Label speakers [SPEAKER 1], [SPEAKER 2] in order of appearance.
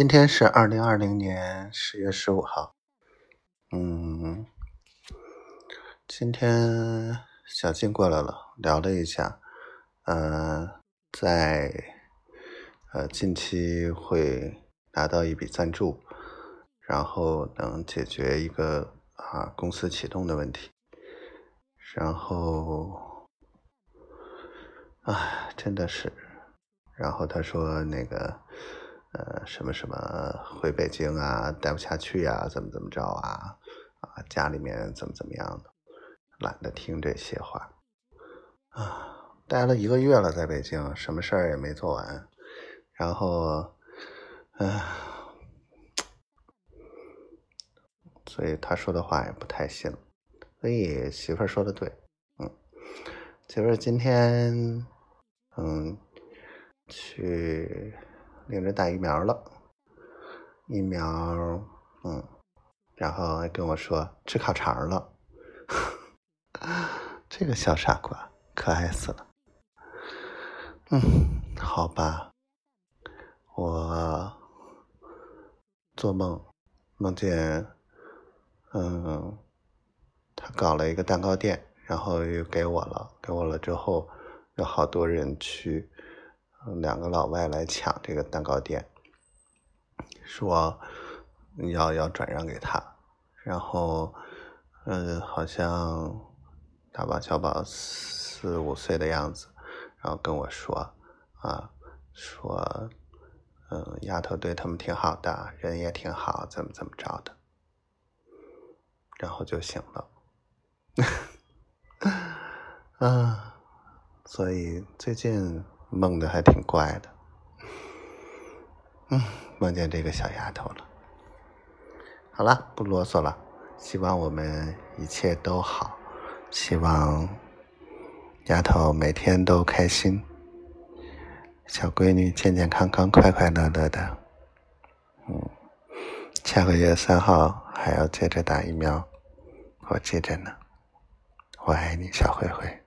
[SPEAKER 1] 今天是二零二零年十月十五号。嗯，今天小静过来了，聊了一下，呃，在呃近期会拿到一笔赞助，然后能解决一个啊公司启动的问题，然后，唉，真的是，然后他说那个。呃，什么什么回北京啊，待不下去呀，怎么怎么着啊？啊，家里面怎么怎么样的，懒得听这些话。啊，待了一个月了，在北京，什么事儿也没做完。然后，唉，所以他说的话也不太信。所以媳妇儿说的对，嗯，媳妇儿今天，嗯，去。领着打疫苗了，疫苗，嗯，然后还跟我说吃烤肠了，这个小傻瓜可爱死了。嗯，好吧，我做梦梦见，嗯，他搞了一个蛋糕店，然后又给我了，给我了之后，有好多人去。两个老外来抢这个蛋糕店，说要要转让给他，然后，嗯，好像大宝小宝四五岁的样子，然后跟我说，啊，说，嗯，丫头对他们挺好的，人也挺好，怎么怎么着的，然后就醒了，嗯，所以最近。梦的还挺怪的，嗯，梦见这个小丫头了。好了，不啰嗦了，希望我们一切都好，希望丫头每天都开心，小闺女健健康康、快快乐乐的。嗯，下个月三号还要接着打疫苗，我记着呢。我爱你，小灰灰。